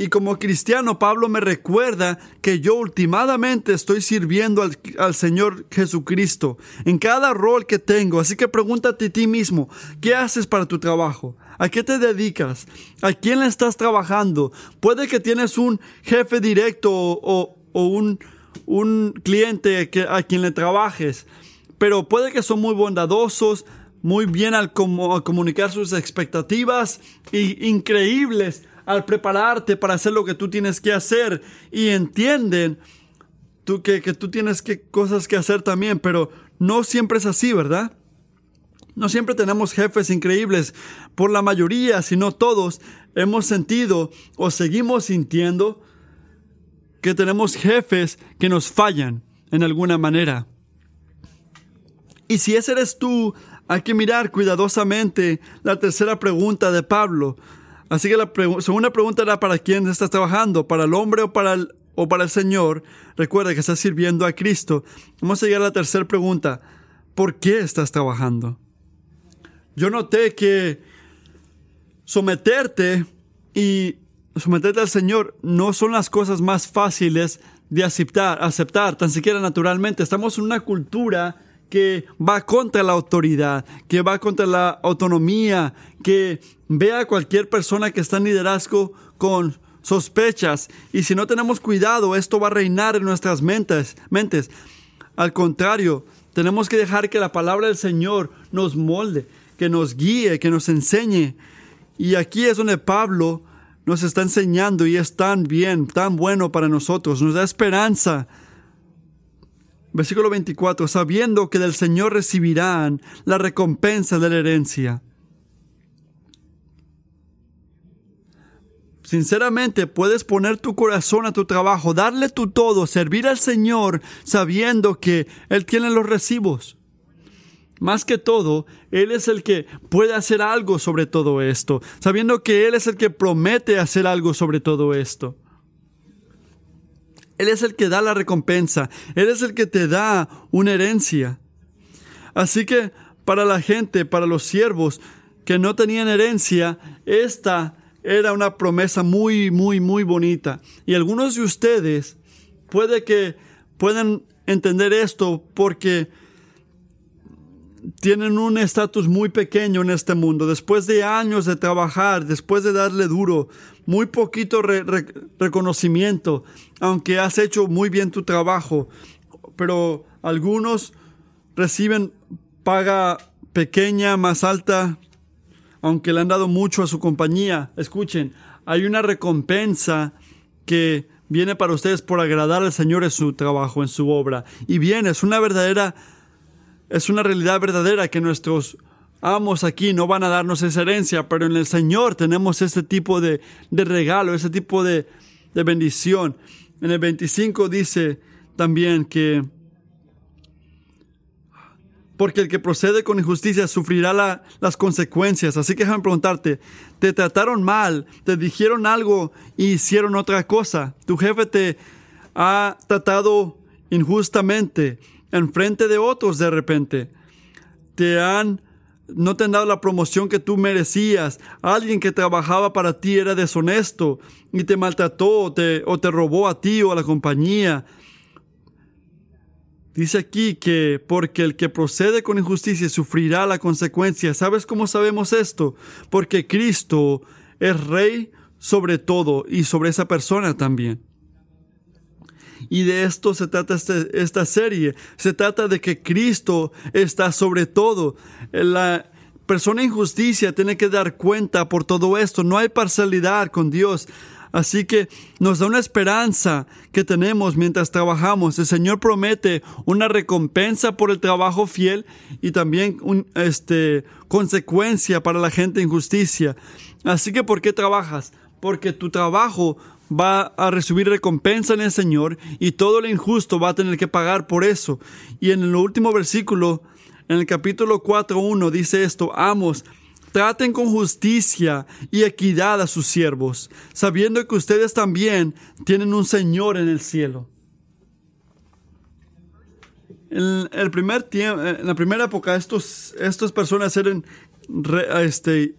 y como cristiano, Pablo me recuerda que yo últimamente estoy sirviendo al, Señor Jesucristo en cada rol que tengo. Así que pregúntate a ti mismo, ¿qué haces para tu trabajo? ¿A qué te dedicas? ¿A quién le estás trabajando? Puede que tienes un jefe directo o, un, cliente a quien le trabajes, pero puede que son muy bondadosos, muy bien al, comunicar sus expectativas y increíbles al prepararte para hacer lo que tú tienes que hacer y entienden tú, que, que tú tienes que, cosas que hacer también, pero no siempre es así, ¿verdad? No siempre tenemos jefes increíbles. Por la mayoría, si no todos, hemos sentido o seguimos sintiendo que tenemos jefes que nos fallan en alguna manera. Y si ese eres tú, hay que mirar cuidadosamente la tercera pregunta de Pablo. Así que la segunda pregunta era para quién estás trabajando, para el hombre o para el, o para el Señor. Recuerda que estás sirviendo a Cristo. Vamos a llegar a la tercera pregunta. ¿Por qué estás trabajando? Yo noté que someterte y someterte al Señor no son las cosas más fáciles de aceptar, aceptar, tan siquiera naturalmente. Estamos en una cultura que va contra la autoridad, que va contra la autonomía, que ve a cualquier persona que está en liderazgo con sospechas. Y si no tenemos cuidado, esto va a reinar en nuestras mentes. mentes. Al contrario, tenemos que dejar que la palabra del Señor nos molde, que nos guíe, que nos enseñe. Y aquí es donde Pablo nos está enseñando y es tan bien, tan bueno para nosotros, nos da esperanza Versículo 24, sabiendo que del Señor recibirán la recompensa de la herencia. Sinceramente, puedes poner tu corazón a tu trabajo, darle tu todo, servir al Señor sabiendo que Él tiene los recibos. Más que todo, Él es el que puede hacer algo sobre todo esto, sabiendo que Él es el que promete hacer algo sobre todo esto. Él es el que da la recompensa. Él es el que te da una herencia. Así que para la gente, para los siervos que no tenían herencia, esta era una promesa muy, muy, muy bonita. Y algunos de ustedes puede que puedan entender esto porque tienen un estatus muy pequeño en este mundo. Después de años de trabajar, después de darle duro, muy poquito reconocimiento, aunque has hecho muy bien tu trabajo, pero algunos reciben paga pequeña, más alta, aunque le han dado mucho a su compañía. Escuchen, hay una recompensa que viene para ustedes por agradar al Señor en su trabajo, en su obra. Y viene, es una verdadera, es una realidad verdadera que nuestros amos aquí no van a darnos esa herencia, pero en el Señor tenemos ese tipo de, regalo, ese tipo de, bendición. En el 25 dice también que porque el que procede con injusticia sufrirá las consecuencias. Así que déjame preguntarte, ¿te trataron mal? ¿Te dijeron algo y hicieron otra cosa? ¿Tu jefe te ha tratado injustamente en frente de otros de repente? ¿Te han no te han dado la promoción que tú merecías. Alguien que trabajaba para ti era deshonesto y te maltrató o te, o te robó a ti o a la compañía. Dice aquí que porque el que procede con injusticia sufrirá la consecuencia. ¿Sabes cómo sabemos esto? Porque Cristo es rey sobre todo y sobre esa persona también. Y de esto se trata este, esta serie. Se trata de que Cristo está sobre todo. La persona injusticia tiene que dar cuenta por todo esto. No hay parcialidad con Dios. Así que nos da una esperanza que tenemos mientras trabajamos. El Señor promete una recompensa por el trabajo fiel y también una este, consecuencia para la gente injusticia. Así que ¿por qué trabajas? Porque tu trabajo va a recibir recompensa en el Señor y todo lo injusto va a tener que pagar por eso. Y en el último versículo, en el capítulo 4.1 dice esto, amos, Traten con justicia y equidad a sus siervos, sabiendo que ustedes también tienen un Señor en el cielo. En, el primer tiempo, en la primera época, estos, estas personas eran este,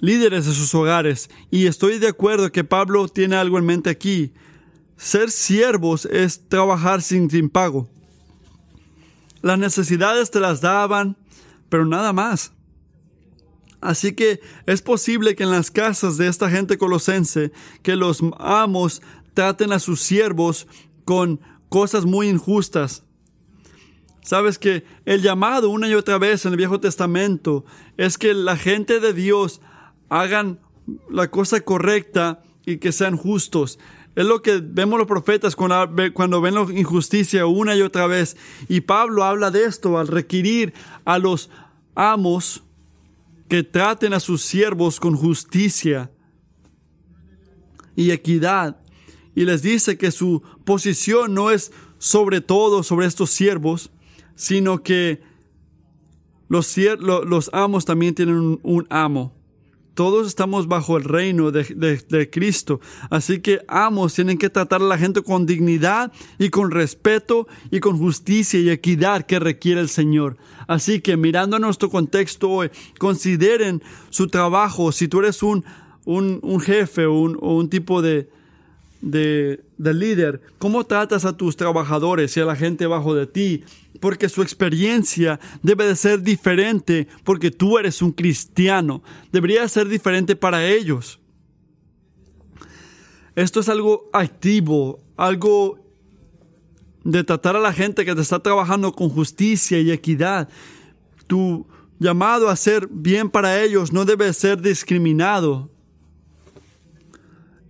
líderes de sus hogares. Y estoy de acuerdo que Pablo tiene algo en mente aquí. Ser siervos es trabajar sin, sin pago. Las necesidades te las daban, pero nada más. Así que es posible que en las casas de esta gente colosense, que los amos traten a sus siervos con cosas muy injustas. Sabes que el llamado una y otra vez en el Viejo Testamento es que la gente de Dios hagan la cosa correcta y que sean justos. Es lo que vemos los profetas cuando, ven la injusticia una y otra vez. Y Pablo habla de esto al requerir a los amos que traten a sus siervos con justicia y equidad. Y les dice que su posición no es sobre todo sobre estos siervos, sino que los, los amos también tienen un amo. Todos estamos bajo el reino de, Cristo. Así que amos tienen que tratar a la gente con dignidad y con respeto y con justicia y equidad que requiere el Señor. Así que mirando nuestro contexto hoy, consideren su trabajo. Si tú eres un, un, jefe o un, o un tipo de, de, de, líder, cómo tratas a tus trabajadores y a la gente bajo de ti, porque su experiencia debe de ser diferente, porque tú eres un cristiano, debería ser diferente para ellos. Esto es algo activo, algo de tratar a la gente que te está trabajando con justicia y equidad. Tu llamado a hacer bien para ellos no debe ser discriminado.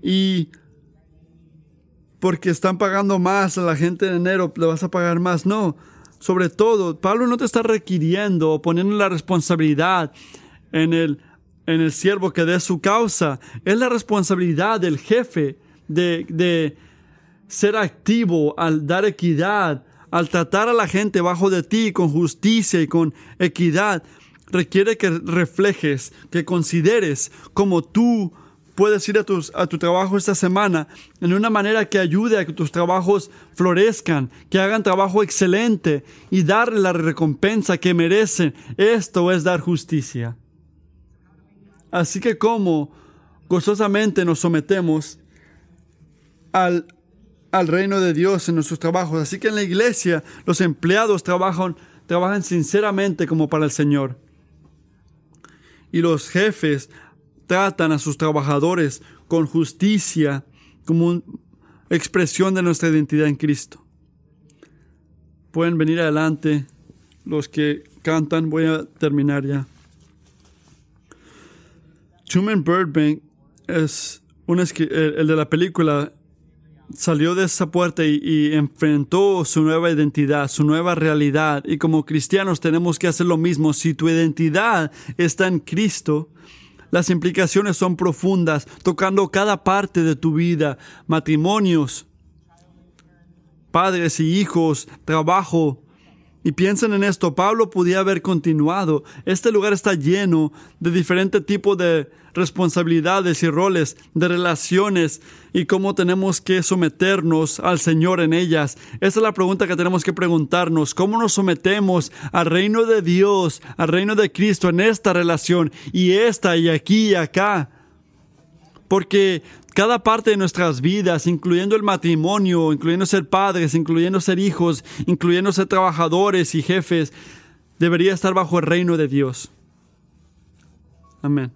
Y porque están pagando más a la gente en enero, le vas a pagar más. No, sobre todo, Pablo no te está requiriendo o poniendo la responsabilidad en el, en el siervo que dé su causa. Es la responsabilidad del jefe de, de ser activo al dar equidad, al tratar a la gente bajo de ti con justicia y con equidad. Requiere que reflejes, que consideres como tú puedes ir a, tus, a tu trabajo esta semana en una manera que ayude a que tus trabajos florezcan, que hagan trabajo excelente y darle la recompensa que merecen. Esto es dar justicia. Así que como gozosamente nos sometemos al, al reino de Dios en nuestros trabajos. Así que en la iglesia los empleados trabajan, trabajan sinceramente como para el Señor. Y los jefes tratan a sus trabajadores con justicia como expresión de nuestra identidad en Cristo. Pueden venir adelante los que cantan. Voy a terminar ya. Truman Burbank es un, el de la película salió de esa puerta y, enfrentó su nueva identidad, su nueva realidad. Y como cristianos tenemos que hacer lo mismo. Si tu identidad está en Cristo, las implicaciones son profundas, tocando cada parte de tu vida, matrimonios, padres y hijos, trabajo, y piensen en esto, Pablo podía haber continuado. Este lugar está lleno de diferentes tipos de responsabilidades y roles, de relaciones y cómo tenemos que someternos al Señor en ellas. Esa es la pregunta que tenemos que preguntarnos. ¿Cómo nos sometemos al reino de Dios, al reino de Cristo en esta relación y esta y aquí y acá? Porque cada parte de nuestras vidas, incluyendo el matrimonio, incluyendo ser padres, incluyendo ser hijos, incluyendo ser trabajadores y jefes, debería estar bajo el reino de Dios. Amén.